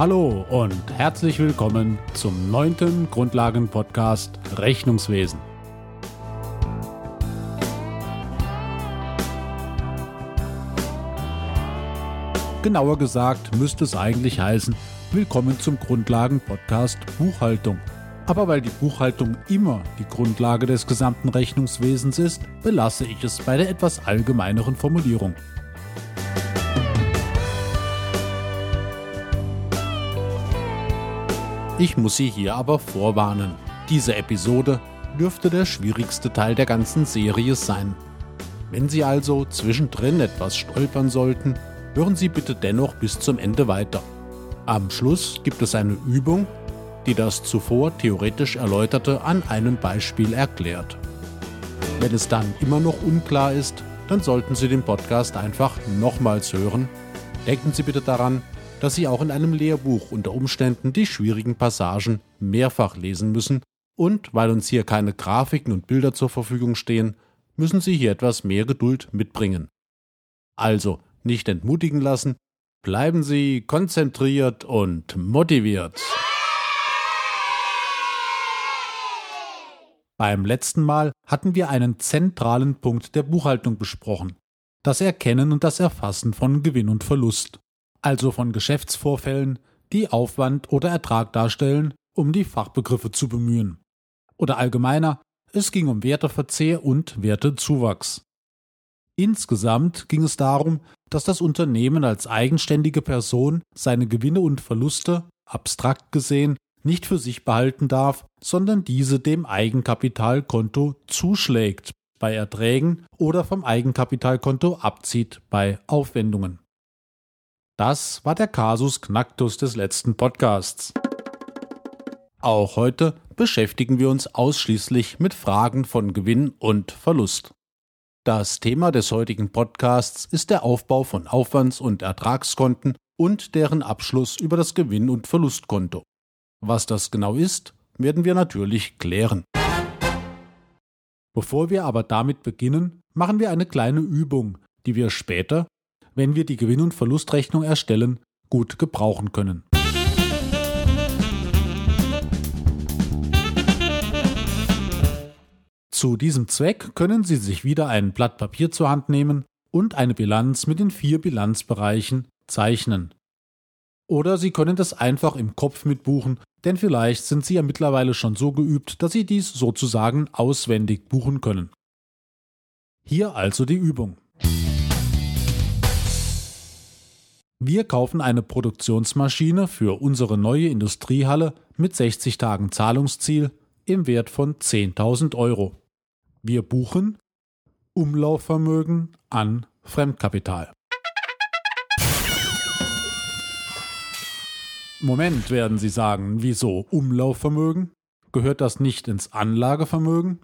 Hallo und herzlich willkommen zum neunten Grundlagen-Podcast Rechnungswesen. Genauer gesagt müsste es eigentlich heißen, willkommen zum Grundlagen-Podcast Buchhaltung. Aber weil die Buchhaltung immer die Grundlage des gesamten Rechnungswesens ist, belasse ich es bei der etwas allgemeineren Formulierung. Ich muss Sie hier aber vorwarnen. Diese Episode dürfte der schwierigste Teil der ganzen Serie sein. Wenn Sie also zwischendrin etwas stolpern sollten, hören Sie bitte dennoch bis zum Ende weiter. Am Schluss gibt es eine Übung, die das zuvor theoretisch Erläuterte an einem Beispiel erklärt. Wenn es dann immer noch unklar ist, dann sollten Sie den Podcast einfach nochmals hören. Denken Sie bitte daran, dass Sie auch in einem Lehrbuch unter Umständen die schwierigen Passagen mehrfach lesen müssen und weil uns hier keine Grafiken und Bilder zur Verfügung stehen, müssen Sie hier etwas mehr Geduld mitbringen. Also nicht entmutigen lassen, bleiben Sie konzentriert und motiviert. Beim letzten Mal hatten wir einen zentralen Punkt der Buchhaltung besprochen, das Erkennen und das Erfassen von Gewinn und Verlust also von Geschäftsvorfällen, die Aufwand oder Ertrag darstellen, um die Fachbegriffe zu bemühen. Oder allgemeiner, es ging um Werteverzehr und Wertezuwachs. Insgesamt ging es darum, dass das Unternehmen als eigenständige Person seine Gewinne und Verluste, abstrakt gesehen, nicht für sich behalten darf, sondern diese dem Eigenkapitalkonto zuschlägt bei Erträgen oder vom Eigenkapitalkonto abzieht bei Aufwendungen. Das war der Kasus Knacktus des letzten Podcasts. Auch heute beschäftigen wir uns ausschließlich mit Fragen von Gewinn und Verlust. Das Thema des heutigen Podcasts ist der Aufbau von Aufwands- und Ertragskonten und deren Abschluss über das Gewinn- und Verlustkonto. Was das genau ist, werden wir natürlich klären. Bevor wir aber damit beginnen, machen wir eine kleine Übung, die wir später wenn wir die Gewinn- und Verlustrechnung erstellen, gut gebrauchen können. Zu diesem Zweck können Sie sich wieder ein Blatt Papier zur Hand nehmen und eine Bilanz mit den vier Bilanzbereichen zeichnen. Oder Sie können das einfach im Kopf mitbuchen, denn vielleicht sind Sie ja mittlerweile schon so geübt, dass Sie dies sozusagen auswendig buchen können. Hier also die Übung. Wir kaufen eine Produktionsmaschine für unsere neue Industriehalle mit 60 Tagen Zahlungsziel im Wert von 10.000 Euro. Wir buchen Umlaufvermögen an Fremdkapital. Moment, werden Sie sagen, wieso Umlaufvermögen? Gehört das nicht ins Anlagevermögen?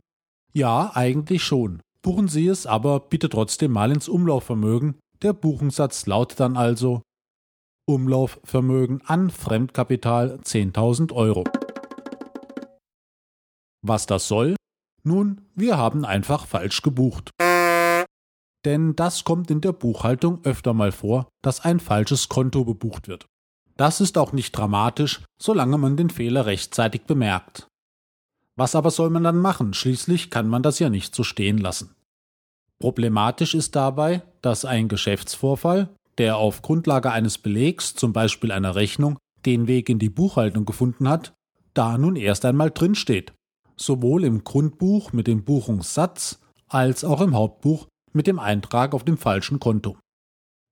Ja, eigentlich schon. Buchen Sie es aber bitte trotzdem mal ins Umlaufvermögen. Der Buchungssatz lautet dann also Umlaufvermögen an Fremdkapital 10.000 Euro. Was das soll? Nun, wir haben einfach falsch gebucht. Denn das kommt in der Buchhaltung öfter mal vor, dass ein falsches Konto bebucht wird. Das ist auch nicht dramatisch, solange man den Fehler rechtzeitig bemerkt. Was aber soll man dann machen? Schließlich kann man das ja nicht so stehen lassen. Problematisch ist dabei, dass ein Geschäftsvorfall, der auf Grundlage eines Belegs, zum Beispiel einer Rechnung, den Weg in die Buchhaltung gefunden hat, da nun erst einmal drinsteht. Sowohl im Grundbuch mit dem Buchungssatz als auch im Hauptbuch mit dem Eintrag auf dem falschen Konto.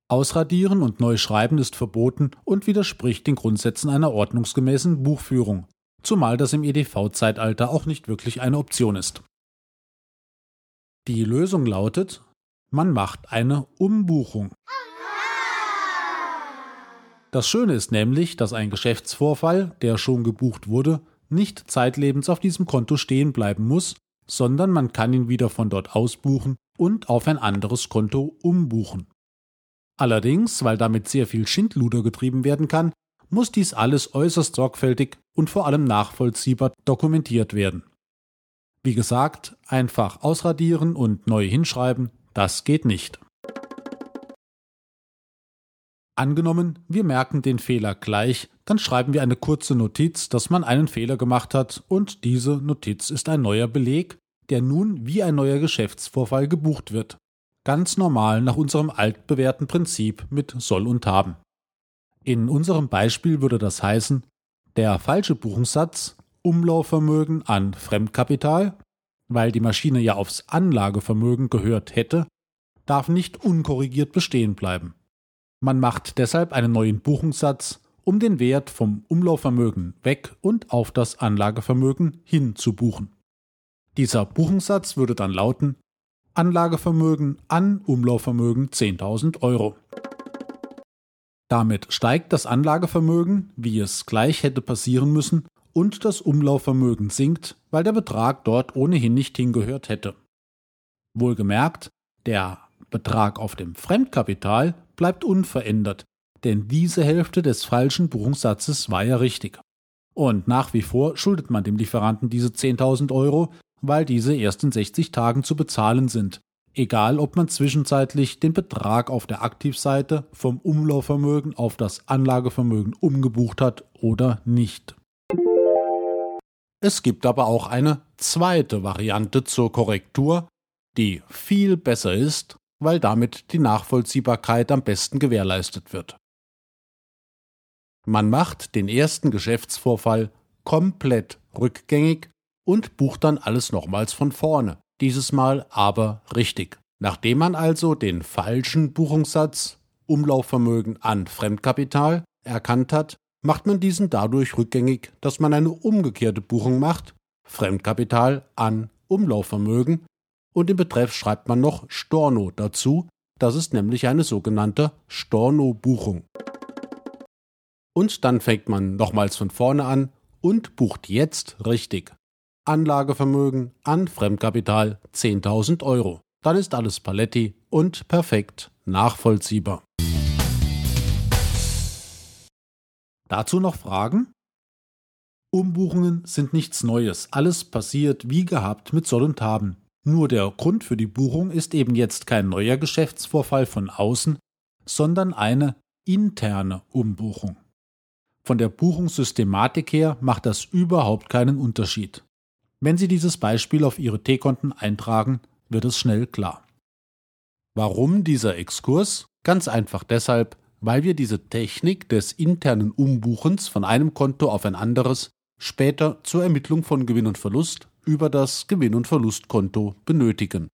Ausradieren und neu schreiben ist verboten und widerspricht den Grundsätzen einer ordnungsgemäßen Buchführung, zumal das im EDV-Zeitalter auch nicht wirklich eine Option ist. Die Lösung lautet, man macht eine Umbuchung. Das Schöne ist nämlich, dass ein Geschäftsvorfall, der schon gebucht wurde, nicht zeitlebens auf diesem Konto stehen bleiben muss, sondern man kann ihn wieder von dort ausbuchen und auf ein anderes Konto umbuchen. Allerdings, weil damit sehr viel Schindluder getrieben werden kann, muss dies alles äußerst sorgfältig und vor allem nachvollziehbar dokumentiert werden. Wie gesagt, einfach ausradieren und neu hinschreiben, das geht nicht. Angenommen, wir merken den Fehler gleich, dann schreiben wir eine kurze Notiz, dass man einen Fehler gemacht hat und diese Notiz ist ein neuer Beleg, der nun wie ein neuer Geschäftsvorfall gebucht wird. Ganz normal nach unserem altbewährten Prinzip mit soll und haben. In unserem Beispiel würde das heißen, der falsche Buchungssatz Umlaufvermögen an Fremdkapital, weil die Maschine ja aufs Anlagevermögen gehört hätte, darf nicht unkorrigiert bestehen bleiben. Man macht deshalb einen neuen Buchungssatz, um den Wert vom Umlaufvermögen weg und auf das Anlagevermögen hin zu buchen. Dieser Buchungssatz würde dann lauten Anlagevermögen an Umlaufvermögen 10.000 Euro. Damit steigt das Anlagevermögen, wie es gleich hätte passieren müssen, und das Umlaufvermögen sinkt, weil der Betrag dort ohnehin nicht hingehört hätte. Wohlgemerkt, der Betrag auf dem Fremdkapital bleibt unverändert, denn diese Hälfte des falschen Buchungssatzes war ja richtig. Und nach wie vor schuldet man dem Lieferanten diese 10.000 Euro, weil diese erst in 60 Tagen zu bezahlen sind, egal ob man zwischenzeitlich den Betrag auf der Aktivseite vom Umlaufvermögen auf das Anlagevermögen umgebucht hat oder nicht. Es gibt aber auch eine zweite Variante zur Korrektur, die viel besser ist, weil damit die Nachvollziehbarkeit am besten gewährleistet wird. Man macht den ersten Geschäftsvorfall komplett rückgängig und bucht dann alles nochmals von vorne, dieses Mal aber richtig. Nachdem man also den falschen Buchungssatz Umlaufvermögen an Fremdkapital erkannt hat, macht man diesen dadurch rückgängig, dass man eine umgekehrte Buchung macht, Fremdkapital an Umlaufvermögen, und im Betreff schreibt man noch Storno dazu, das ist nämlich eine sogenannte Storno-Buchung. Und dann fängt man nochmals von vorne an und bucht jetzt richtig. Anlagevermögen an Fremdkapital 10.000 Euro. Dann ist alles Paletti und perfekt nachvollziehbar. Dazu noch Fragen? Umbuchungen sind nichts Neues. Alles passiert wie gehabt mit Soll und Haben. Nur der Grund für die Buchung ist eben jetzt kein neuer Geschäftsvorfall von außen, sondern eine interne Umbuchung. Von der Buchungssystematik her macht das überhaupt keinen Unterschied. Wenn Sie dieses Beispiel auf Ihre T-Konten eintragen, wird es schnell klar. Warum dieser Exkurs? Ganz einfach deshalb, weil wir diese Technik des internen Umbuchens von einem Konto auf ein anderes später zur Ermittlung von Gewinn und Verlust über das Gewinn- und Verlustkonto benötigen.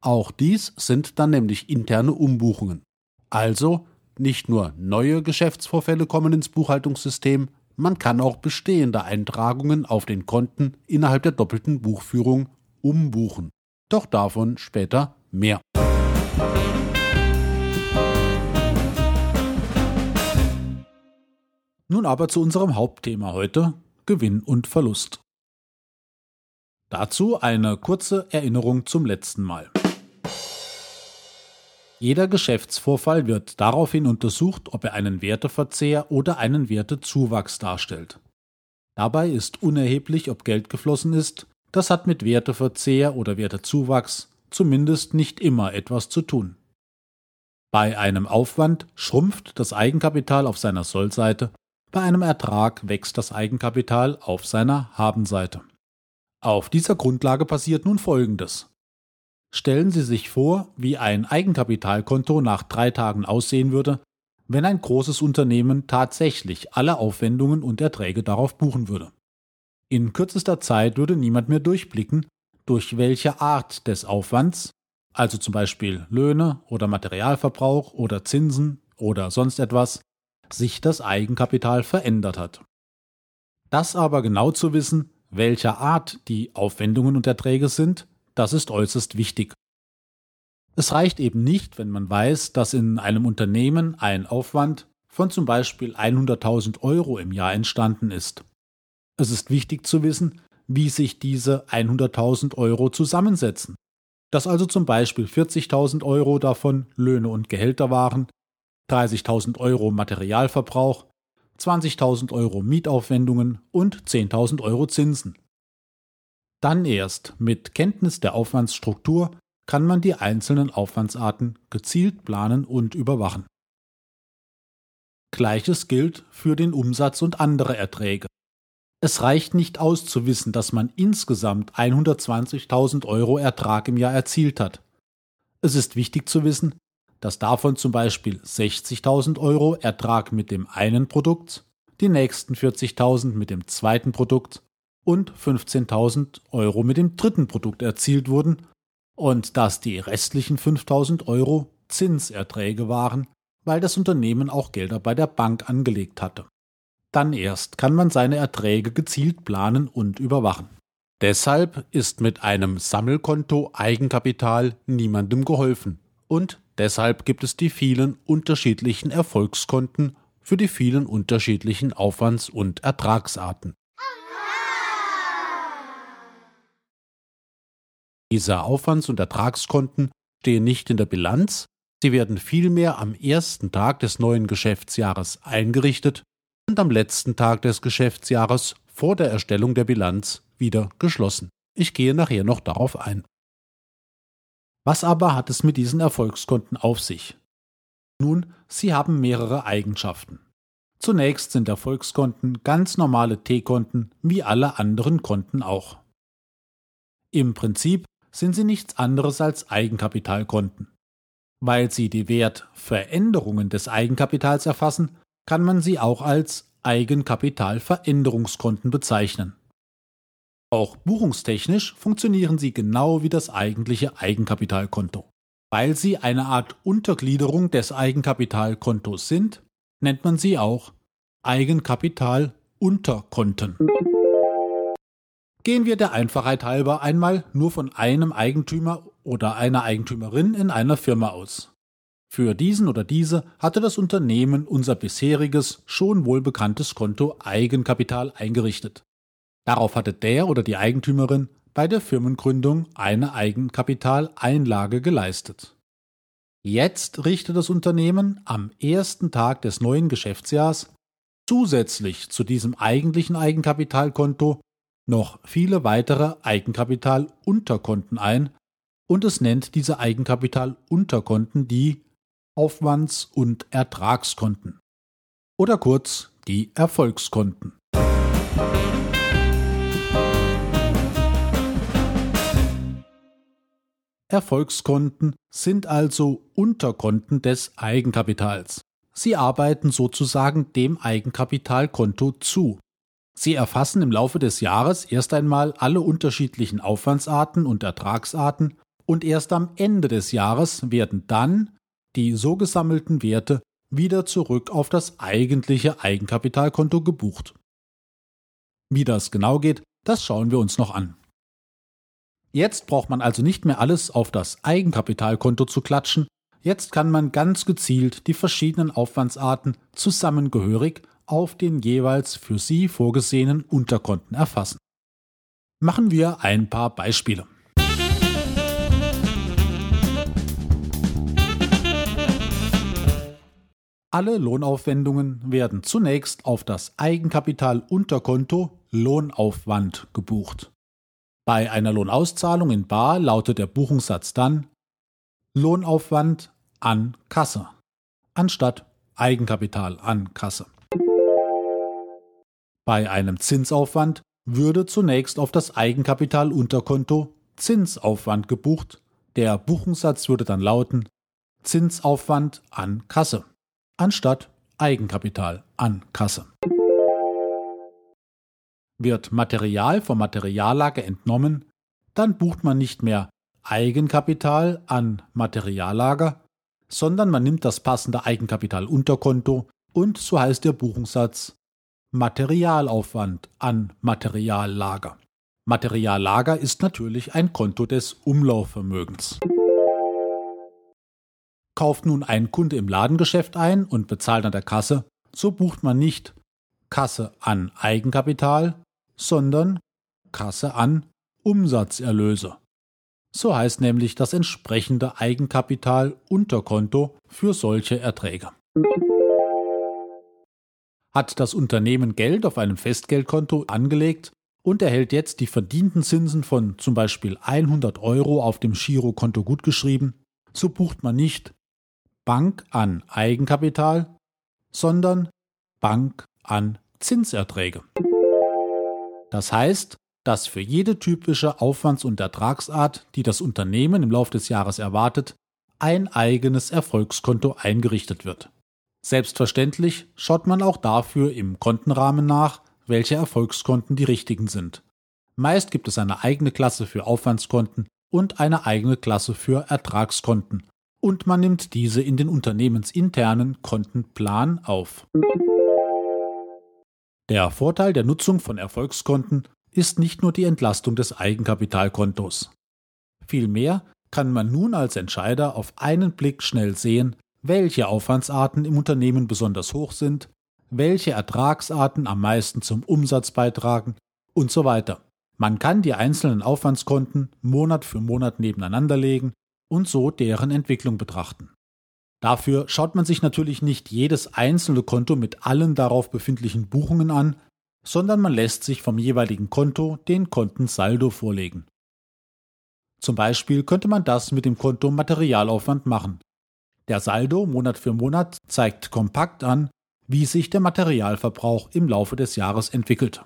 Auch dies sind dann nämlich interne Umbuchungen. Also nicht nur neue Geschäftsvorfälle kommen ins Buchhaltungssystem, man kann auch bestehende Eintragungen auf den Konten innerhalb der doppelten Buchführung umbuchen. Doch davon später mehr. Nun aber zu unserem Hauptthema heute Gewinn und Verlust. Dazu eine kurze Erinnerung zum letzten Mal. Jeder Geschäftsvorfall wird daraufhin untersucht, ob er einen Werteverzehr oder einen Wertezuwachs darstellt. Dabei ist unerheblich, ob Geld geflossen ist, das hat mit Werteverzehr oder Wertezuwachs zumindest nicht immer etwas zu tun. Bei einem Aufwand schrumpft das Eigenkapital auf seiner Sollseite, bei einem Ertrag wächst das Eigenkapital auf seiner Habenseite. Auf dieser Grundlage passiert nun Folgendes. Stellen Sie sich vor, wie ein Eigenkapitalkonto nach drei Tagen aussehen würde, wenn ein großes Unternehmen tatsächlich alle Aufwendungen und Erträge darauf buchen würde. In kürzester Zeit würde niemand mehr durchblicken, durch welche Art des Aufwands, also zum Beispiel Löhne oder Materialverbrauch oder Zinsen oder sonst etwas, sich das Eigenkapital verändert hat. Das aber genau zu wissen, welcher Art die Aufwendungen und Erträge sind, das ist äußerst wichtig. Es reicht eben nicht, wenn man weiß, dass in einem Unternehmen ein Aufwand von zum Beispiel 100.000 Euro im Jahr entstanden ist. Es ist wichtig zu wissen, wie sich diese 100.000 Euro zusammensetzen. Dass also zum Beispiel 40.000 Euro davon Löhne und Gehälter waren, 30.000 Euro Materialverbrauch, 20.000 Euro Mietaufwendungen und 10.000 Euro Zinsen. Dann erst mit Kenntnis der Aufwandsstruktur kann man die einzelnen Aufwandsarten gezielt planen und überwachen. Gleiches gilt für den Umsatz und andere Erträge. Es reicht nicht aus zu wissen, dass man insgesamt 120.000 Euro Ertrag im Jahr erzielt hat. Es ist wichtig zu wissen, dass davon zum Beispiel 60.000 Euro Ertrag mit dem einen Produkt, die nächsten 40.000 mit dem zweiten Produkt und 15.000 Euro mit dem dritten Produkt erzielt wurden und dass die restlichen 5.000 Euro Zinserträge waren, weil das Unternehmen auch Gelder bei der Bank angelegt hatte. Dann erst kann man seine Erträge gezielt planen und überwachen. Deshalb ist mit einem Sammelkonto Eigenkapital niemandem geholfen. Und deshalb gibt es die vielen unterschiedlichen Erfolgskonten für die vielen unterschiedlichen Aufwands- und Ertragsarten. Diese Aufwands- und Ertragskonten stehen nicht in der Bilanz, sie werden vielmehr am ersten Tag des neuen Geschäftsjahres eingerichtet und am letzten Tag des Geschäftsjahres vor der Erstellung der Bilanz wieder geschlossen. Ich gehe nachher noch darauf ein. Was aber hat es mit diesen Erfolgskonten auf sich? Nun, sie haben mehrere Eigenschaften. Zunächst sind Erfolgskonten ganz normale T-Konten wie alle anderen Konten auch. Im Prinzip sind sie nichts anderes als Eigenkapitalkonten. Weil sie die Wertveränderungen des Eigenkapitals erfassen, kann man sie auch als Eigenkapitalveränderungskonten bezeichnen. Auch buchungstechnisch funktionieren sie genau wie das eigentliche Eigenkapitalkonto. Weil sie eine Art Untergliederung des Eigenkapitalkontos sind, nennt man sie auch Eigenkapitalunterkonten. Gehen wir der Einfachheit halber einmal nur von einem Eigentümer oder einer Eigentümerin in einer Firma aus. Für diesen oder diese hatte das Unternehmen unser bisheriges, schon wohlbekanntes Konto Eigenkapital eingerichtet. Darauf hatte der oder die Eigentümerin bei der Firmengründung eine Eigenkapitaleinlage geleistet. Jetzt richtet das Unternehmen am ersten Tag des neuen Geschäftsjahrs zusätzlich zu diesem eigentlichen Eigenkapitalkonto noch viele weitere Eigenkapitalunterkonten ein und es nennt diese Eigenkapitalunterkonten die Aufwands- und Ertragskonten oder kurz die Erfolgskonten. Erfolgskonten sind also Unterkonten des Eigenkapitals. Sie arbeiten sozusagen dem Eigenkapitalkonto zu. Sie erfassen im Laufe des Jahres erst einmal alle unterschiedlichen Aufwandsarten und Ertragsarten und erst am Ende des Jahres werden dann die so gesammelten Werte wieder zurück auf das eigentliche Eigenkapitalkonto gebucht. Wie das genau geht, das schauen wir uns noch an. Jetzt braucht man also nicht mehr alles auf das Eigenkapitalkonto zu klatschen, jetzt kann man ganz gezielt die verschiedenen Aufwandsarten zusammengehörig auf den jeweils für Sie vorgesehenen Unterkonten erfassen. Machen wir ein paar Beispiele. Alle Lohnaufwendungen werden zunächst auf das Eigenkapitalunterkonto Lohnaufwand gebucht. Bei einer Lohnauszahlung in Bar lautet der Buchungssatz dann Lohnaufwand an Kasse anstatt Eigenkapital an Kasse. Bei einem Zinsaufwand würde zunächst auf das Eigenkapitalunterkonto Zinsaufwand gebucht. Der Buchungssatz würde dann lauten Zinsaufwand an Kasse anstatt Eigenkapital an Kasse. Wird Material vom Materiallager entnommen, dann bucht man nicht mehr Eigenkapital an Materiallager, sondern man nimmt das passende Eigenkapitalunterkonto und so heißt der Buchungssatz Materialaufwand an Materiallager. Materiallager ist natürlich ein Konto des Umlaufvermögens. Kauft nun ein Kunde im Ladengeschäft ein und bezahlt an der Kasse, so bucht man nicht Kasse an Eigenkapital, sondern Kasse an Umsatzerlöse. So heißt nämlich das entsprechende Eigenkapital-Unterkonto für solche Erträge. Hat das Unternehmen Geld auf einem Festgeldkonto angelegt und erhält jetzt die verdienten Zinsen von zum Beispiel 100 Euro auf dem Girokonto gutgeschrieben, so bucht man nicht Bank an Eigenkapital, sondern Bank an Zinserträge. Das heißt, dass für jede typische Aufwands- und Ertragsart, die das Unternehmen im Laufe des Jahres erwartet, ein eigenes Erfolgskonto eingerichtet wird. Selbstverständlich schaut man auch dafür im Kontenrahmen nach, welche Erfolgskonten die richtigen sind. Meist gibt es eine eigene Klasse für Aufwandskonten und eine eigene Klasse für Ertragskonten, und man nimmt diese in den unternehmensinternen Kontenplan auf. Der Vorteil der Nutzung von Erfolgskonten ist nicht nur die Entlastung des Eigenkapitalkontos. Vielmehr kann man nun als Entscheider auf einen Blick schnell sehen, welche Aufwandsarten im Unternehmen besonders hoch sind, welche Ertragsarten am meisten zum Umsatz beitragen und so weiter. Man kann die einzelnen Aufwandskonten Monat für Monat nebeneinander legen und so deren Entwicklung betrachten. Dafür schaut man sich natürlich nicht jedes einzelne Konto mit allen darauf befindlichen Buchungen an, sondern man lässt sich vom jeweiligen Konto den Kontensaldo vorlegen. Zum Beispiel könnte man das mit dem Konto Materialaufwand machen. Der Saldo Monat für Monat zeigt kompakt an, wie sich der Materialverbrauch im Laufe des Jahres entwickelt.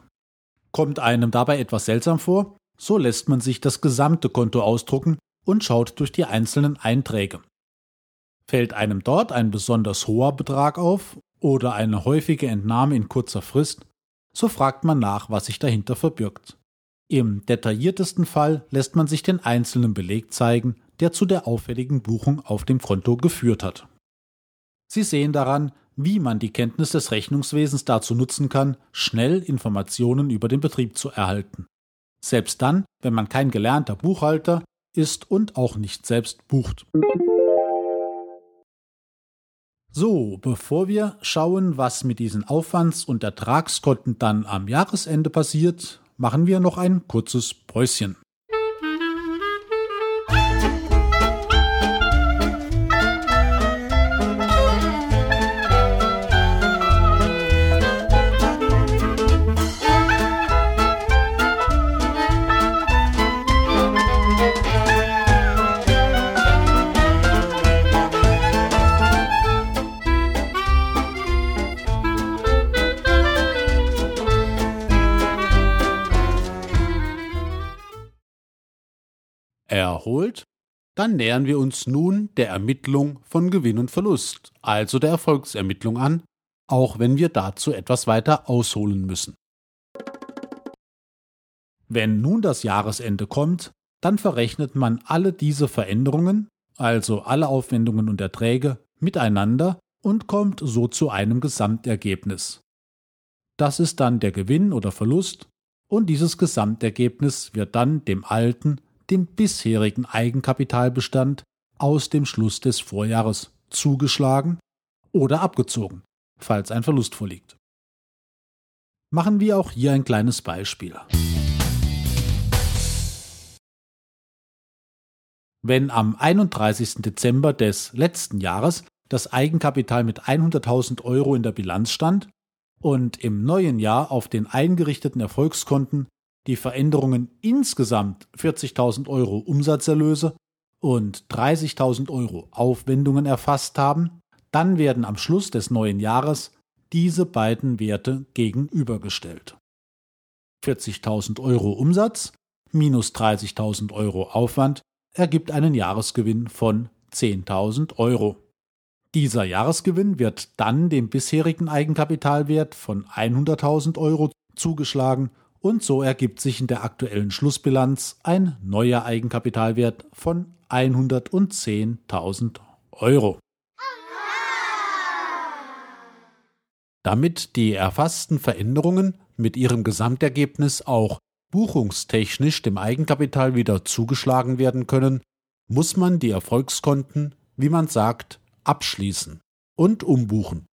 Kommt einem dabei etwas seltsam vor, so lässt man sich das gesamte Konto ausdrucken und schaut durch die einzelnen Einträge. Fällt einem dort ein besonders hoher Betrag auf oder eine häufige Entnahme in kurzer Frist, so fragt man nach, was sich dahinter verbirgt. Im detailliertesten Fall lässt man sich den einzelnen Beleg zeigen, der zu der auffälligen Buchung auf dem Konto geführt hat. Sie sehen daran, wie man die Kenntnis des Rechnungswesens dazu nutzen kann, schnell Informationen über den Betrieb zu erhalten. Selbst dann, wenn man kein gelernter Buchhalter ist und auch nicht selbst bucht. So, bevor wir schauen, was mit diesen Aufwands- und Ertragskonten dann am Jahresende passiert, machen wir noch ein kurzes Päuschen. Erholt, dann nähern wir uns nun der Ermittlung von Gewinn und Verlust, also der Erfolgsermittlung an, auch wenn wir dazu etwas weiter ausholen müssen. Wenn nun das Jahresende kommt, dann verrechnet man alle diese Veränderungen, also alle Aufwendungen und Erträge, miteinander und kommt so zu einem Gesamtergebnis. Das ist dann der Gewinn oder Verlust, und dieses Gesamtergebnis wird dann dem alten dem bisherigen Eigenkapitalbestand aus dem Schluss des Vorjahres zugeschlagen oder abgezogen, falls ein Verlust vorliegt. Machen wir auch hier ein kleines Beispiel. Wenn am 31. Dezember des letzten Jahres das Eigenkapital mit 100.000 Euro in der Bilanz stand und im neuen Jahr auf den eingerichteten Erfolgskonten die Veränderungen insgesamt 40.000 Euro Umsatzerlöse und 30.000 Euro Aufwendungen erfasst haben, dann werden am Schluss des neuen Jahres diese beiden Werte gegenübergestellt. 40.000 Euro Umsatz minus 30.000 Euro Aufwand ergibt einen Jahresgewinn von 10.000 Euro. Dieser Jahresgewinn wird dann dem bisherigen Eigenkapitalwert von 100.000 Euro zugeschlagen und so ergibt sich in der aktuellen Schlussbilanz ein neuer Eigenkapitalwert von 110.000 Euro. Damit die erfassten Veränderungen mit ihrem Gesamtergebnis auch buchungstechnisch dem Eigenkapital wieder zugeschlagen werden können, muss man die Erfolgskonten, wie man sagt, abschließen und umbuchen.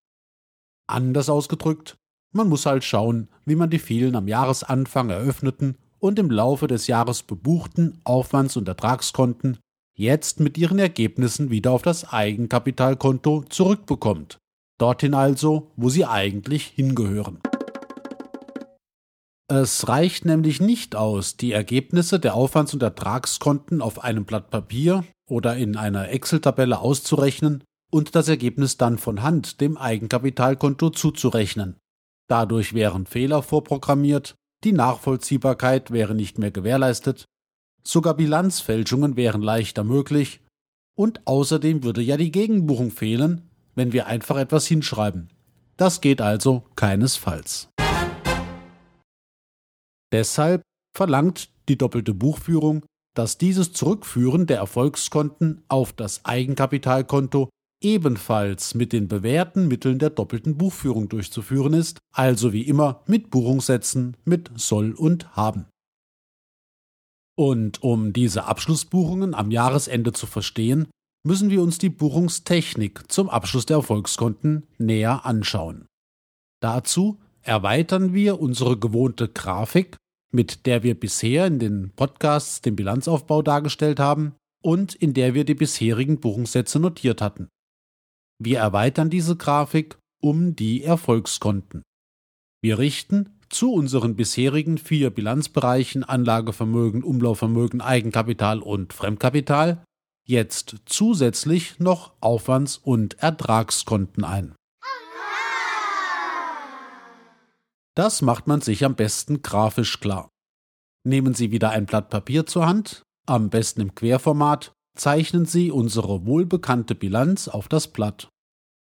Anders ausgedrückt, man muss halt schauen, wie man die vielen am Jahresanfang eröffneten und im Laufe des Jahres bebuchten Aufwands- und Ertragskonten jetzt mit ihren Ergebnissen wieder auf das Eigenkapitalkonto zurückbekommt. Dorthin also, wo sie eigentlich hingehören. Es reicht nämlich nicht aus, die Ergebnisse der Aufwands- und Ertragskonten auf einem Blatt Papier oder in einer Excel-Tabelle auszurechnen und das Ergebnis dann von Hand dem Eigenkapitalkonto zuzurechnen. Dadurch wären Fehler vorprogrammiert, die Nachvollziehbarkeit wäre nicht mehr gewährleistet, sogar Bilanzfälschungen wären leichter möglich, und außerdem würde ja die Gegenbuchung fehlen, wenn wir einfach etwas hinschreiben. Das geht also keinesfalls. Deshalb verlangt die doppelte Buchführung, dass dieses Zurückführen der Erfolgskonten auf das Eigenkapitalkonto ebenfalls mit den bewährten Mitteln der doppelten Buchführung durchzuführen ist, also wie immer mit Buchungssätzen mit soll und haben. Und um diese Abschlussbuchungen am Jahresende zu verstehen, müssen wir uns die Buchungstechnik zum Abschluss der Erfolgskonten näher anschauen. Dazu erweitern wir unsere gewohnte Grafik, mit der wir bisher in den Podcasts den Bilanzaufbau dargestellt haben und in der wir die bisherigen Buchungssätze notiert hatten. Wir erweitern diese Grafik um die Erfolgskonten. Wir richten zu unseren bisherigen vier Bilanzbereichen Anlagevermögen, Umlaufvermögen, Eigenkapital und Fremdkapital jetzt zusätzlich noch Aufwands- und Ertragskonten ein. Das macht man sich am besten grafisch klar. Nehmen Sie wieder ein Blatt Papier zur Hand, am besten im Querformat, zeichnen Sie unsere wohlbekannte Bilanz auf das Blatt.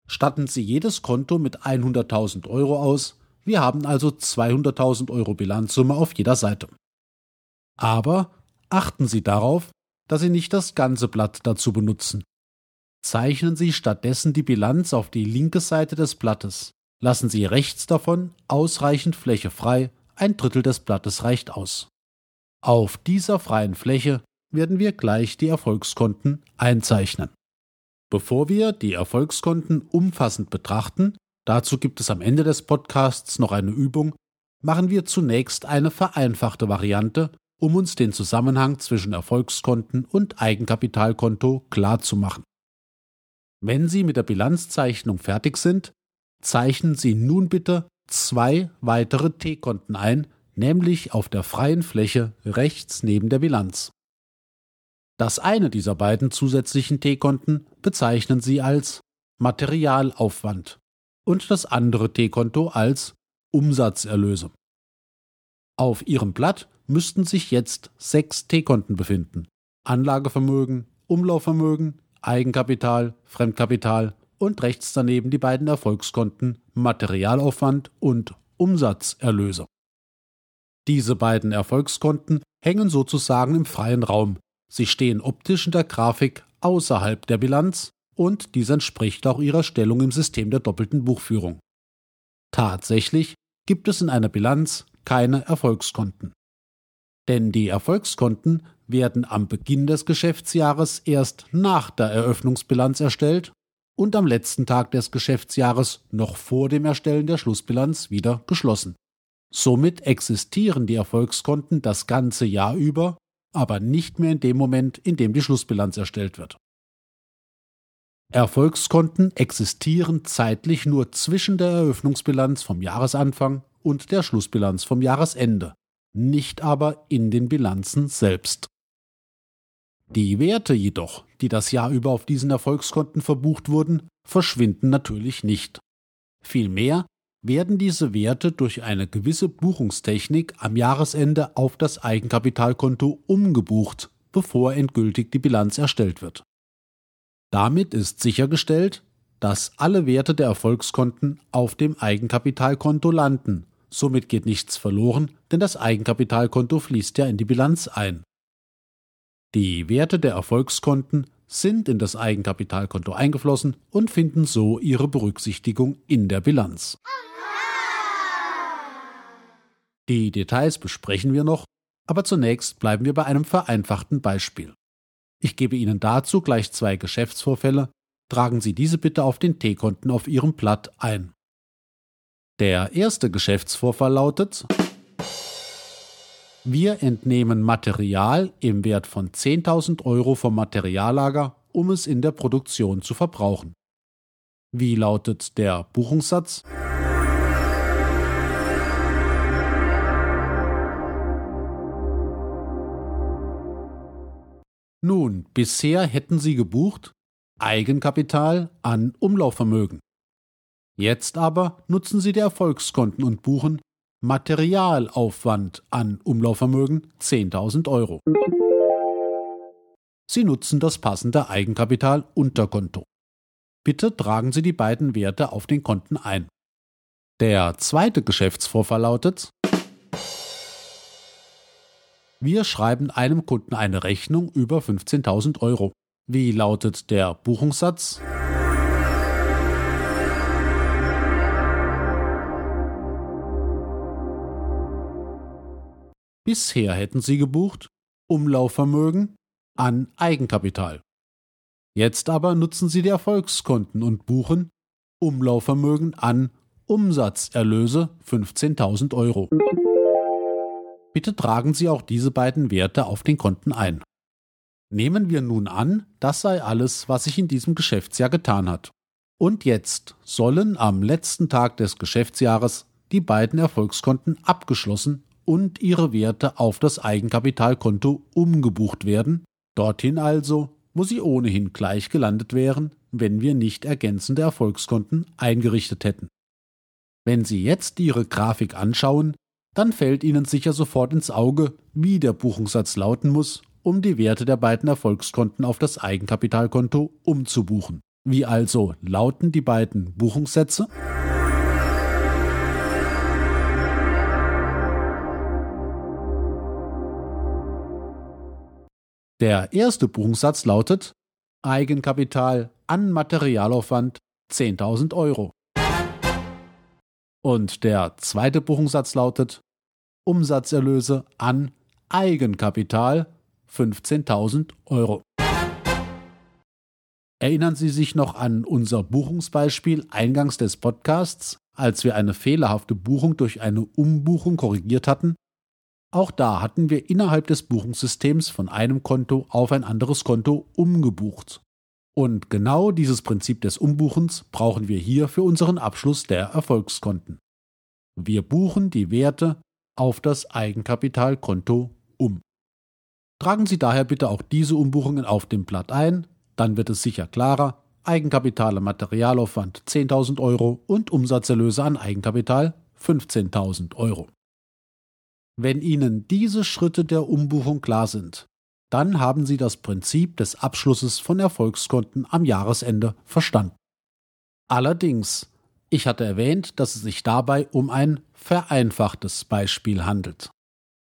Statten Sie jedes Konto mit 100.000 Euro aus, wir haben also 200.000 Euro Bilanzsumme auf jeder Seite. Aber achten Sie darauf, dass Sie nicht das ganze Blatt dazu benutzen. Zeichnen Sie stattdessen die Bilanz auf die linke Seite des Blattes. Lassen Sie rechts davon ausreichend Fläche frei, ein Drittel des Blattes reicht aus. Auf dieser freien Fläche werden wir gleich die Erfolgskonten einzeichnen. Bevor wir die Erfolgskonten umfassend betrachten, dazu gibt es am Ende des Podcasts noch eine Übung, machen wir zunächst eine vereinfachte Variante, um uns den Zusammenhang zwischen Erfolgskonten und Eigenkapitalkonto klar zu machen. Wenn Sie mit der Bilanzzeichnung fertig sind, zeichnen Sie nun bitte zwei weitere T-Konten ein, nämlich auf der freien Fläche rechts neben der Bilanz. Das eine dieser beiden zusätzlichen T-Konten bezeichnen Sie als Materialaufwand und das andere T-Konto als Umsatzerlöse. Auf Ihrem Blatt müssten sich jetzt sechs T-Konten befinden. Anlagevermögen, Umlaufvermögen, Eigenkapital, Fremdkapital und rechts daneben die beiden Erfolgskonten Materialaufwand und Umsatzerlöse. Diese beiden Erfolgskonten hängen sozusagen im freien Raum. Sie stehen optisch in der Grafik außerhalb der Bilanz und dies entspricht auch ihrer Stellung im System der doppelten Buchführung. Tatsächlich gibt es in einer Bilanz keine Erfolgskonten denn die Erfolgskonten werden am Beginn des Geschäftsjahres erst nach der Eröffnungsbilanz erstellt und am letzten Tag des Geschäftsjahres noch vor dem Erstellen der Schlussbilanz wieder geschlossen. Somit existieren die Erfolgskonten das ganze Jahr über, aber nicht mehr in dem Moment, in dem die Schlussbilanz erstellt wird. Erfolgskonten existieren zeitlich nur zwischen der Eröffnungsbilanz vom Jahresanfang und der Schlussbilanz vom Jahresende nicht aber in den Bilanzen selbst. Die Werte jedoch, die das Jahr über auf diesen Erfolgskonten verbucht wurden, verschwinden natürlich nicht. Vielmehr werden diese Werte durch eine gewisse Buchungstechnik am Jahresende auf das Eigenkapitalkonto umgebucht, bevor endgültig die Bilanz erstellt wird. Damit ist sichergestellt, dass alle Werte der Erfolgskonten auf dem Eigenkapitalkonto landen Somit geht nichts verloren, denn das Eigenkapitalkonto fließt ja in die Bilanz ein. Die Werte der Erfolgskonten sind in das Eigenkapitalkonto eingeflossen und finden so ihre Berücksichtigung in der Bilanz. Die Details besprechen wir noch, aber zunächst bleiben wir bei einem vereinfachten Beispiel. Ich gebe Ihnen dazu gleich zwei Geschäftsvorfälle, tragen Sie diese bitte auf den T-Konten auf Ihrem Blatt ein. Der erste Geschäftsvorfall lautet, wir entnehmen Material im Wert von 10.000 Euro vom Materiallager, um es in der Produktion zu verbrauchen. Wie lautet der Buchungssatz? Nun, bisher hätten Sie gebucht Eigenkapital an Umlaufvermögen. Jetzt aber nutzen Sie die Erfolgskonten und buchen Materialaufwand an Umlaufvermögen 10.000 Euro. Sie nutzen das passende Eigenkapital-Unterkonto. Bitte tragen Sie die beiden Werte auf den Konten ein. Der zweite Geschäftsvorfall lautet, wir schreiben einem Kunden eine Rechnung über 15.000 Euro. Wie lautet der Buchungssatz? Bisher hätten Sie gebucht Umlaufvermögen an Eigenkapital. Jetzt aber nutzen Sie die Erfolgskonten und buchen Umlaufvermögen an Umsatzerlöse 15.000 Euro. Bitte tragen Sie auch diese beiden Werte auf den Konten ein. Nehmen wir nun an, das sei alles, was sich in diesem Geschäftsjahr getan hat. Und jetzt sollen am letzten Tag des Geschäftsjahres die beiden Erfolgskonten abgeschlossen und ihre Werte auf das Eigenkapitalkonto umgebucht werden, dorthin also, wo sie ohnehin gleich gelandet wären, wenn wir nicht ergänzende Erfolgskonten eingerichtet hätten. Wenn Sie jetzt Ihre Grafik anschauen, dann fällt Ihnen sicher sofort ins Auge, wie der Buchungssatz lauten muss, um die Werte der beiden Erfolgskonten auf das Eigenkapitalkonto umzubuchen. Wie also lauten die beiden Buchungssätze? Der erste Buchungssatz lautet Eigenkapital an Materialaufwand 10.000 Euro. Und der zweite Buchungssatz lautet Umsatzerlöse an Eigenkapital 15.000 Euro. Erinnern Sie sich noch an unser Buchungsbeispiel eingangs des Podcasts, als wir eine fehlerhafte Buchung durch eine Umbuchung korrigiert hatten? Auch da hatten wir innerhalb des Buchungssystems von einem Konto auf ein anderes Konto umgebucht. Und genau dieses Prinzip des Umbuchens brauchen wir hier für unseren Abschluss der Erfolgskonten. Wir buchen die Werte auf das Eigenkapitalkonto um. Tragen Sie daher bitte auch diese Umbuchungen auf dem Blatt ein, dann wird es sicher klarer. Eigenkapital am Materialaufwand 10.000 Euro und Umsatzerlöse an Eigenkapital 15.000 Euro. Wenn Ihnen diese Schritte der Umbuchung klar sind, dann haben Sie das Prinzip des Abschlusses von Erfolgskonten am Jahresende verstanden. Allerdings ich hatte erwähnt, dass es sich dabei um ein vereinfachtes Beispiel handelt.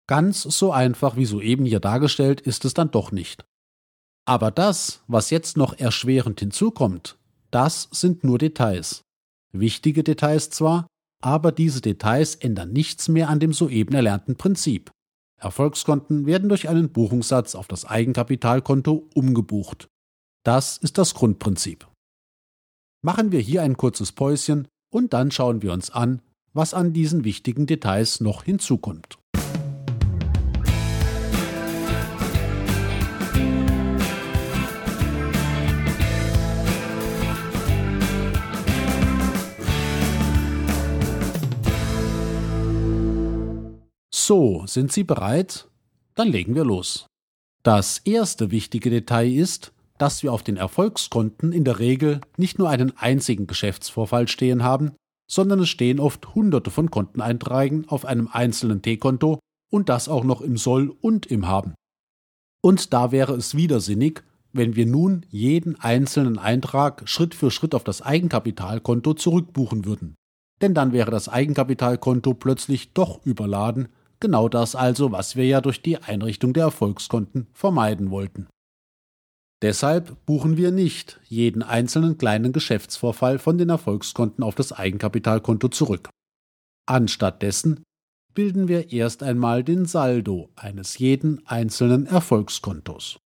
Ganz so einfach wie soeben hier dargestellt ist es dann doch nicht. Aber das, was jetzt noch erschwerend hinzukommt, das sind nur Details. Wichtige Details zwar, aber diese Details ändern nichts mehr an dem soeben erlernten Prinzip. Erfolgskonten werden durch einen Buchungssatz auf das Eigenkapitalkonto umgebucht. Das ist das Grundprinzip machen wir hier ein kurzes Päuschen und dann schauen wir uns an, was an diesen wichtigen Details noch hinzukommt. So, sind Sie bereit? Dann legen wir los. Das erste wichtige Detail ist, dass wir auf den Erfolgskonten in der Regel nicht nur einen einzigen Geschäftsvorfall stehen haben, sondern es stehen oft hunderte von Konteneinträgen auf einem einzelnen T-Konto und das auch noch im Soll und im Haben. Und da wäre es widersinnig, wenn wir nun jeden einzelnen Eintrag Schritt für Schritt auf das Eigenkapitalkonto zurückbuchen würden. Denn dann wäre das Eigenkapitalkonto plötzlich doch überladen, genau das also, was wir ja durch die Einrichtung der Erfolgskonten vermeiden wollten. Deshalb buchen wir nicht jeden einzelnen kleinen Geschäftsvorfall von den Erfolgskonten auf das Eigenkapitalkonto zurück. Anstattdessen bilden wir erst einmal den Saldo eines jeden einzelnen Erfolgskontos.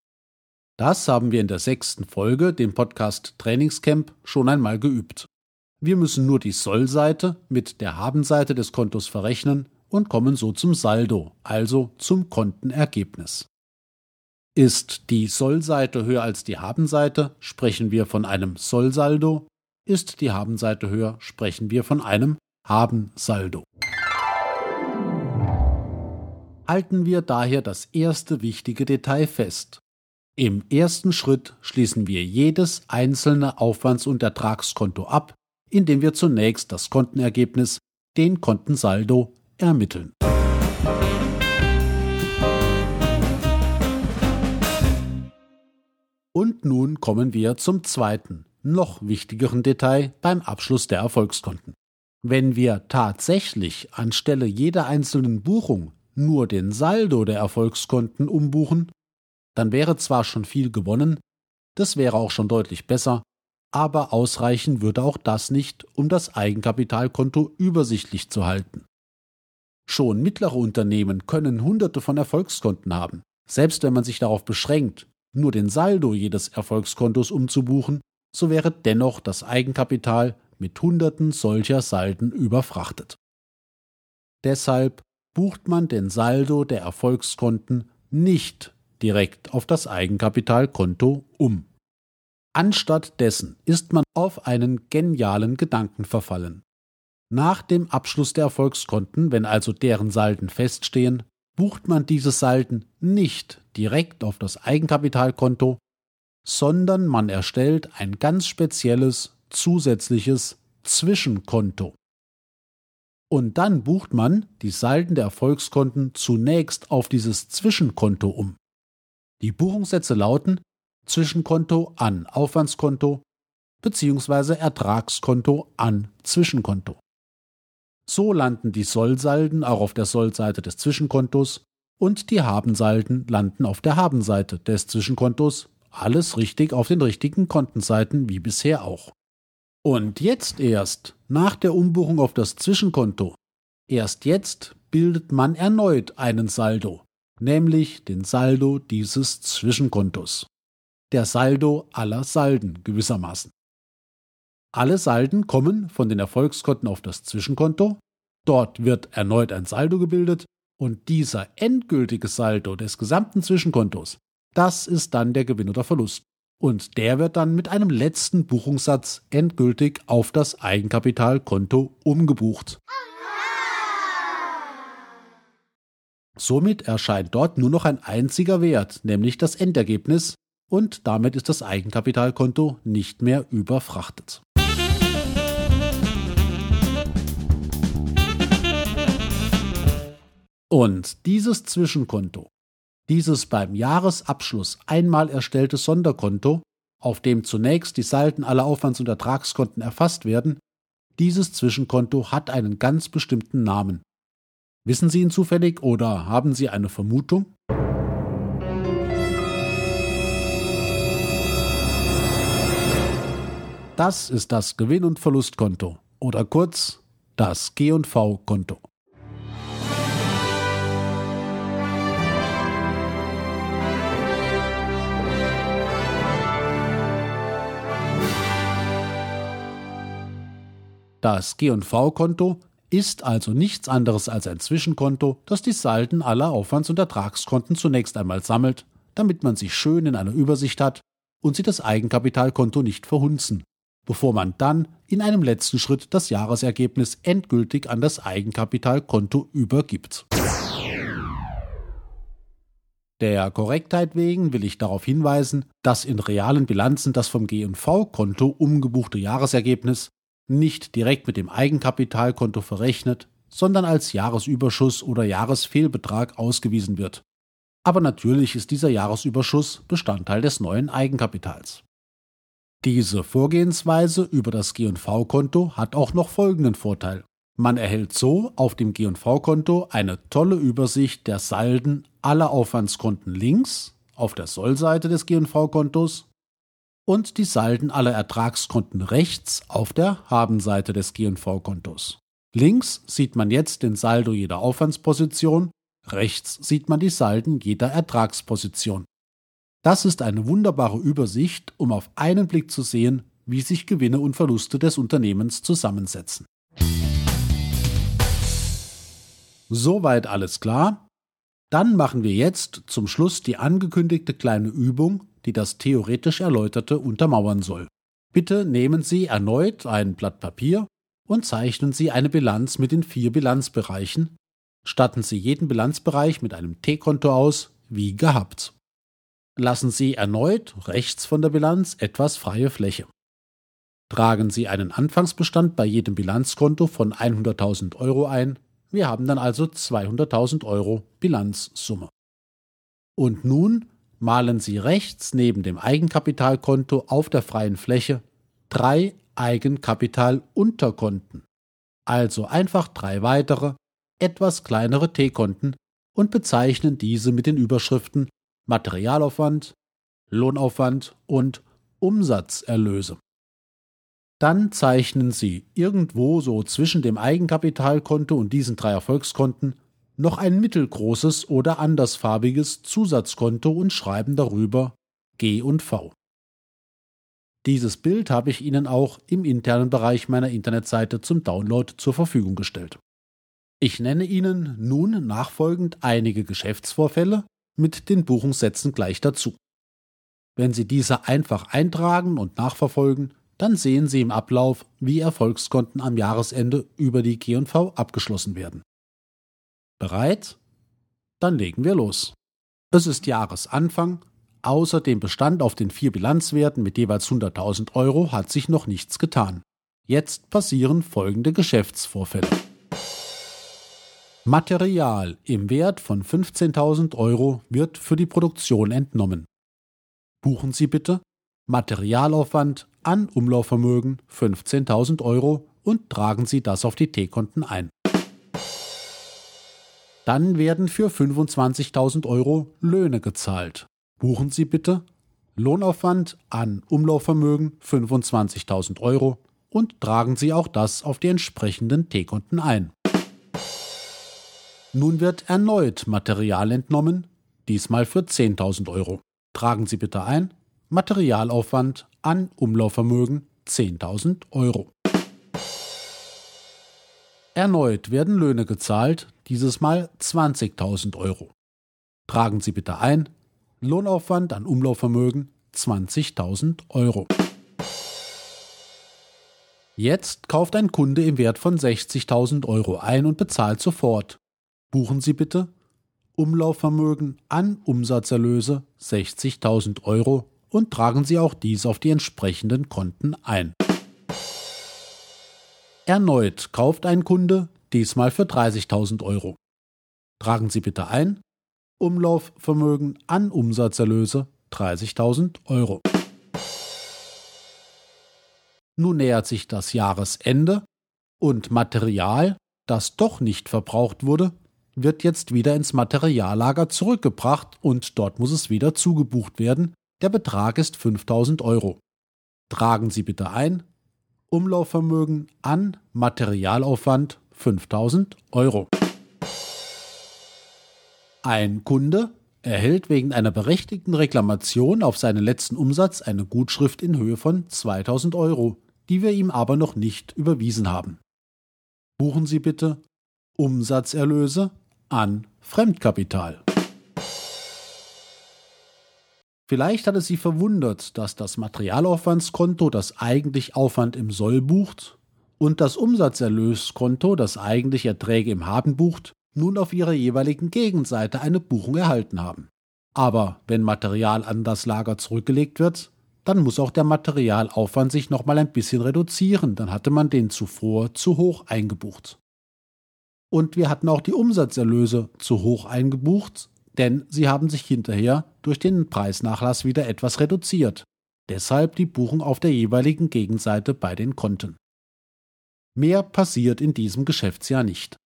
Das haben wir in der sechsten Folge, dem Podcast Trainingscamp, schon einmal geübt. Wir müssen nur die Sollseite mit der Habenseite des Kontos verrechnen und kommen so zum Saldo, also zum Kontenergebnis. Ist die Sollseite höher als die Habenseite, sprechen wir von einem Sollsaldo. Ist die Habenseite höher, sprechen wir von einem Habensaldo. Halten wir daher das erste wichtige Detail fest. Im ersten Schritt schließen wir jedes einzelne Aufwands- und Ertragskonto ab, indem wir zunächst das Kontenergebnis, den Kontensaldo, ermitteln. Und nun kommen wir zum zweiten, noch wichtigeren Detail beim Abschluss der Erfolgskonten. Wenn wir tatsächlich anstelle jeder einzelnen Buchung nur den Saldo der Erfolgskonten umbuchen, dann wäre zwar schon viel gewonnen, das wäre auch schon deutlich besser, aber ausreichen würde auch das nicht, um das Eigenkapitalkonto übersichtlich zu halten. Schon mittlere Unternehmen können hunderte von Erfolgskonten haben. Selbst wenn man sich darauf beschränkt, nur den Saldo jedes Erfolgskontos umzubuchen, so wäre dennoch das Eigenkapital mit Hunderten solcher Salden überfrachtet. Deshalb bucht man den Saldo der Erfolgskonten nicht direkt auf das Eigenkapitalkonto um. Anstatt dessen ist man auf einen genialen Gedanken verfallen. Nach dem Abschluss der Erfolgskonten, wenn also deren Salden feststehen, bucht man diese Salden nicht direkt auf das Eigenkapitalkonto, sondern man erstellt ein ganz spezielles zusätzliches Zwischenkonto. Und dann bucht man die Salden der Erfolgskonten zunächst auf dieses Zwischenkonto um. Die Buchungssätze lauten Zwischenkonto an Aufwandskonto bzw. Ertragskonto an Zwischenkonto. So landen die Sollsalden auch auf der Sollseite des Zwischenkontos und die Habensalden landen auf der Habenseite des Zwischenkontos, alles richtig auf den richtigen Kontenseiten wie bisher auch. Und jetzt erst, nach der Umbuchung auf das Zwischenkonto, erst jetzt bildet man erneut einen Saldo, nämlich den Saldo dieses Zwischenkontos. Der Saldo aller Salden gewissermaßen. Alle Salden kommen von den Erfolgskonten auf das Zwischenkonto, dort wird erneut ein Saldo gebildet und dieser endgültige Saldo des gesamten Zwischenkontos, das ist dann der Gewinn oder Verlust. Und der wird dann mit einem letzten Buchungssatz endgültig auf das Eigenkapitalkonto umgebucht. Somit erscheint dort nur noch ein einziger Wert, nämlich das Endergebnis, und damit ist das Eigenkapitalkonto nicht mehr überfrachtet. Und dieses Zwischenkonto, dieses beim Jahresabschluss einmal erstellte Sonderkonto, auf dem zunächst die Salden aller Aufwands- und Ertragskonten erfasst werden, dieses Zwischenkonto hat einen ganz bestimmten Namen. Wissen Sie ihn zufällig oder haben Sie eine Vermutung? Das ist das Gewinn- und Verlustkonto oder kurz das G&V-Konto. Das G&V-Konto ist also nichts anderes als ein Zwischenkonto, das die Salden aller Aufwands- und Ertragskonten zunächst einmal sammelt, damit man sie schön in einer Übersicht hat und sie das Eigenkapitalkonto nicht verhunzen, bevor man dann in einem letzten Schritt das Jahresergebnis endgültig an das Eigenkapitalkonto übergibt. Der Korrektheit wegen will ich darauf hinweisen, dass in realen Bilanzen das vom G&V-Konto umgebuchte Jahresergebnis nicht direkt mit dem Eigenkapitalkonto verrechnet, sondern als Jahresüberschuss oder Jahresfehlbetrag ausgewiesen wird. Aber natürlich ist dieser Jahresüberschuss Bestandteil des neuen Eigenkapitals. Diese Vorgehensweise über das G&V-Konto hat auch noch folgenden Vorteil. Man erhält so auf dem G&V-Konto eine tolle Übersicht der Salden aller Aufwandskonten links auf der Sollseite des G&V-Kontos und die Salden aller Ertragskonten rechts auf der Habenseite des G&V-Kontos. Links sieht man jetzt den Saldo jeder Aufwandsposition, rechts sieht man die Salden jeder Ertragsposition. Das ist eine wunderbare Übersicht, um auf einen Blick zu sehen, wie sich Gewinne und Verluste des Unternehmens zusammensetzen. Soweit alles klar? Dann machen wir jetzt zum Schluss die angekündigte kleine Übung, die das theoretisch Erläuterte untermauern soll. Bitte nehmen Sie erneut ein Blatt Papier und zeichnen Sie eine Bilanz mit den vier Bilanzbereichen. Statten Sie jeden Bilanzbereich mit einem T-Konto aus, wie gehabt. lassen Sie erneut rechts von der Bilanz etwas freie Fläche. Tragen Sie einen Anfangsbestand bei jedem Bilanzkonto von 100.000 Euro ein. Wir haben dann also 200.000 Euro Bilanzsumme. Und nun malen Sie rechts neben dem Eigenkapitalkonto auf der freien Fläche drei Eigenkapitalunterkonten, also einfach drei weitere, etwas kleinere T-Konten und bezeichnen diese mit den Überschriften Materialaufwand, Lohnaufwand und Umsatzerlöse. Dann zeichnen Sie irgendwo so zwischen dem Eigenkapitalkonto und diesen drei Erfolgskonten noch ein mittelgroßes oder andersfarbiges Zusatzkonto und schreiben darüber G und V. Dieses Bild habe ich Ihnen auch im internen Bereich meiner Internetseite zum Download zur Verfügung gestellt. Ich nenne Ihnen nun nachfolgend einige Geschäftsvorfälle mit den Buchungssätzen gleich dazu. Wenn Sie diese einfach eintragen und nachverfolgen, dann sehen Sie im Ablauf, wie Erfolgskonten am Jahresende über die G&V abgeschlossen werden. Bereit? Dann legen wir los. Es ist Jahresanfang. Außer dem Bestand auf den vier Bilanzwerten mit jeweils 100.000 Euro hat sich noch nichts getan. Jetzt passieren folgende Geschäftsvorfälle. Material im Wert von 15.000 Euro wird für die Produktion entnommen. Buchen Sie bitte Materialaufwand an Umlaufvermögen 15.000 Euro und tragen Sie das auf die T-Konten ein. Dann werden für 25.000 Euro Löhne gezahlt. Buchen Sie bitte Lohnaufwand an Umlaufvermögen 25.000 Euro und tragen Sie auch das auf die entsprechenden T-Konten ein. Nun wird erneut Material entnommen, diesmal für 10.000 Euro. Tragen Sie bitte ein Materialaufwand an Umlaufvermögen 10.000 Euro. Erneut werden Löhne gezahlt, dieses Mal 20.000 Euro. Tragen Sie bitte ein Lohnaufwand an Umlaufvermögen 20.000 Euro. Jetzt kauft ein Kunde im Wert von 60.000 Euro ein und bezahlt sofort. Buchen Sie bitte Umlaufvermögen an Umsatzerlöse 60.000 Euro und tragen Sie auch dies auf die entsprechenden Konten ein. Erneut kauft ein Kunde, diesmal für 30.000 Euro. Tragen Sie bitte ein Umlaufvermögen an Umsatzerlöse 30.000 Euro. Nun nähert sich das Jahresende und Material, das doch nicht verbraucht wurde, wird jetzt wieder ins Materiallager zurückgebracht und dort muss es wieder zugebucht werden. Der Betrag ist 5000 Euro. Tragen Sie bitte ein Umlaufvermögen an Materialaufwand 5000 Euro. Ein Kunde erhält wegen einer berechtigten Reklamation auf seinen letzten Umsatz eine Gutschrift in Höhe von 2000 Euro, die wir ihm aber noch nicht überwiesen haben. Buchen Sie bitte Umsatzerlöse an Fremdkapital. Vielleicht hat es Sie verwundert, dass das Materialaufwandskonto das eigentlich Aufwand im Soll bucht und das Umsatzerlöskonto, das eigentlich Erträge im Haben bucht, nun auf ihrer jeweiligen Gegenseite eine Buchung erhalten haben. Aber wenn Material an das Lager zurückgelegt wird, dann muss auch der Materialaufwand sich nochmal ein bisschen reduzieren, dann hatte man den zuvor zu hoch eingebucht. Und wir hatten auch die Umsatzerlöse zu hoch eingebucht, denn sie haben sich hinterher durch den Preisnachlass wieder etwas reduziert. Deshalb die Buchung auf der jeweiligen Gegenseite bei den Konten. Mehr passiert in diesem Geschäftsjahr nicht.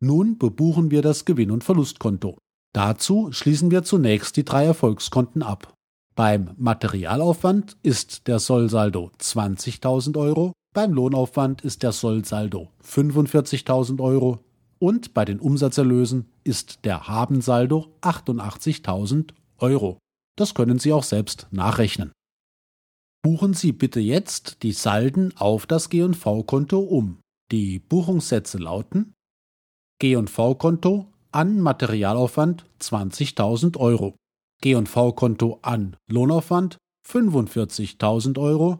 Nun bebuchen wir das Gewinn- und Verlustkonto. Dazu schließen wir zunächst die drei Erfolgskonten ab. Beim Materialaufwand ist der Sollsaldo 20.000 Euro, beim Lohnaufwand ist der Sollsaldo 45.000 Euro und bei den Umsatzerlösen ist der Habensaldo 88.000 Euro. Das können Sie auch selbst nachrechnen. Buchen Sie bitte jetzt die Salden auf das G&V-Konto um. Die Buchungssätze lauten G&V-Konto an Materialaufwand 20.000 Euro, G&V-Konto an Lohnaufwand 45.000 Euro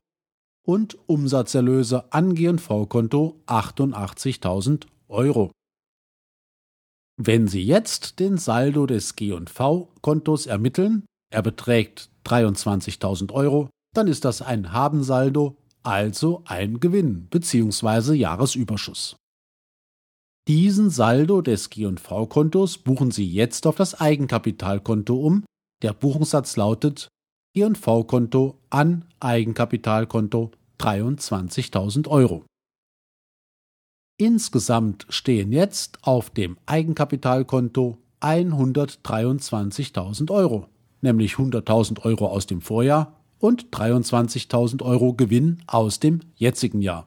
und Umsatzerlöse an G&V-Konto 88.000 Euro. Wenn Sie jetzt den Saldo des G&V-Kontos ermitteln, er beträgt 23.000 Euro, dann ist das ein Habensaldo, also ein Gewinn bzw. Jahresüberschuss. Diesen Saldo des G&V-Kontos buchen Sie jetzt auf das Eigenkapitalkonto um. Der Buchungssatz lautet G&V-Konto an Eigenkapitalkonto 23.000 Euro. Insgesamt stehen jetzt auf dem Eigenkapitalkonto 123.000 Euro, nämlich 100.000 Euro aus dem Vorjahr und 23.000 Euro Gewinn aus dem jetzigen Jahr.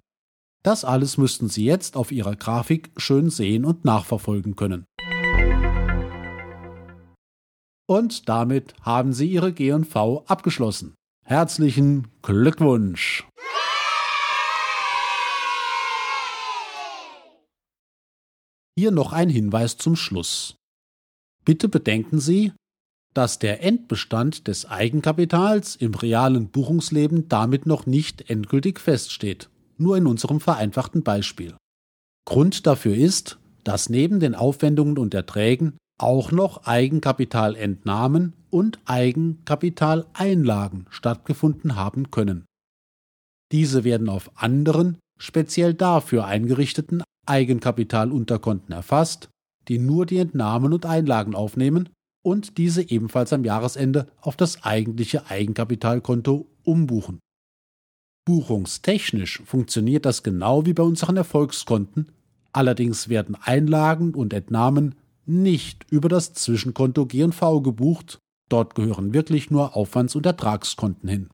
Das alles müssten Sie jetzt auf Ihrer Grafik schön sehen und nachverfolgen können. Und damit haben Sie Ihre GV abgeschlossen. Herzlichen Glückwunsch! Hier noch ein Hinweis zum Schluss. Bitte bedenken Sie, dass der Endbestand des Eigenkapitals im realen Buchungsleben damit noch nicht endgültig feststeht nur in unserem vereinfachten Beispiel. Grund dafür ist, dass neben den Aufwendungen und Erträgen auch noch Eigenkapitalentnahmen und Eigenkapitaleinlagen stattgefunden haben können. Diese werden auf anderen, speziell dafür eingerichteten Eigenkapitalunterkonten erfasst, die nur die Entnahmen und Einlagen aufnehmen und diese ebenfalls am Jahresende auf das eigentliche Eigenkapitalkonto umbuchen. Buchungstechnisch funktioniert das genau wie bei unseren Erfolgskonten, allerdings werden Einlagen und Entnahmen nicht über das Zwischenkonto G&V gebucht, dort gehören wirklich nur Aufwands- und Ertragskonten hin.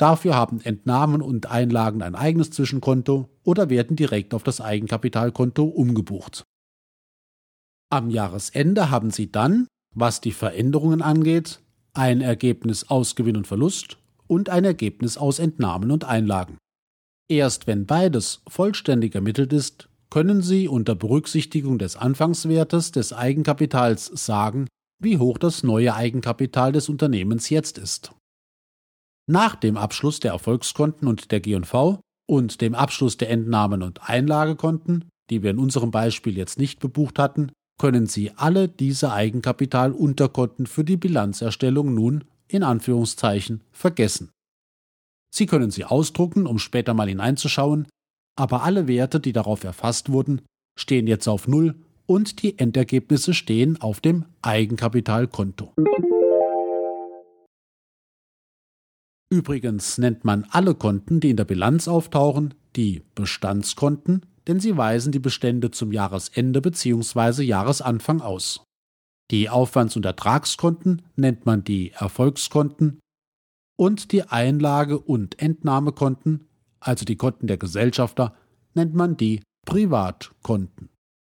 Dafür haben Entnahmen und Einlagen ein eigenes Zwischenkonto oder werden direkt auf das Eigenkapitalkonto umgebucht. Am Jahresende haben Sie dann, was die Veränderungen angeht, ein Ergebnis aus Gewinn und Verlust und ein Ergebnis aus Entnahmen und Einlagen. Erst wenn beides vollständig ermittelt ist, können Sie unter Berücksichtigung des Anfangswertes des Eigenkapitals sagen, wie hoch das neue Eigenkapital des Unternehmens jetzt ist. Nach dem Abschluss der Erfolgskonten und der G&V und dem Abschluss der Entnahmen- und Einlagekonten, die wir in unserem Beispiel jetzt nicht bebucht hatten, können Sie alle diese Eigenkapitalunterkonten für die Bilanzerstellung nun in Anführungszeichen vergessen. Sie können sie ausdrucken, um später mal hineinzuschauen, aber alle Werte, die darauf erfasst wurden, stehen jetzt auf Null und die Endergebnisse stehen auf dem Eigenkapitalkonto. Übrigens nennt man alle Konten, die in der Bilanz auftauchen, die Bestandskonten, denn sie weisen die Bestände zum Jahresende bzw. Jahresanfang aus. Die Aufwands- und Ertragskonten nennt man die Erfolgskonten und die Einlage- und Entnahmekonten, also die Konten der Gesellschafter, nennt man die Privatkonten.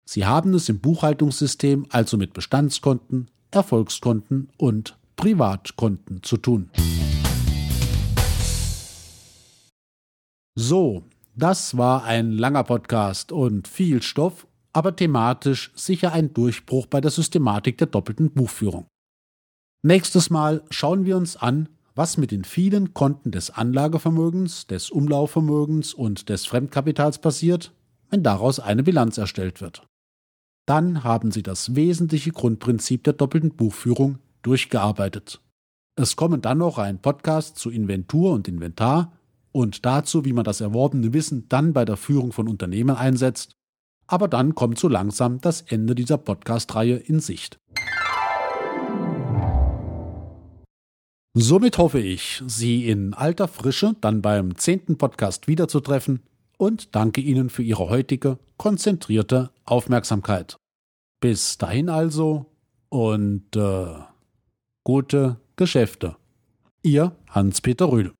Sie haben es im Buchhaltungssystem also mit Bestandskonten, Erfolgskonten und Privatkonten zu tun. So, das war ein langer Podcast und viel Stoff aber thematisch sicher ein Durchbruch bei der Systematik der doppelten Buchführung. Nächstes Mal schauen wir uns an, was mit den vielen Konten des Anlagevermögens, des Umlaufvermögens und des Fremdkapitals passiert, wenn daraus eine Bilanz erstellt wird. Dann haben Sie das wesentliche Grundprinzip der doppelten Buchführung durchgearbeitet. Es kommen dann noch ein Podcast zu Inventur und Inventar und dazu, wie man das erworbene Wissen dann bei der Führung von Unternehmen einsetzt aber dann kommt so langsam das Ende dieser Podcast-Reihe in Sicht. Somit hoffe ich, Sie in alter Frische dann beim zehnten Podcast wiederzutreffen und danke Ihnen für Ihre heutige konzentrierte Aufmerksamkeit. Bis dahin also und äh, gute Geschäfte. Ihr Hans-Peter Rühl.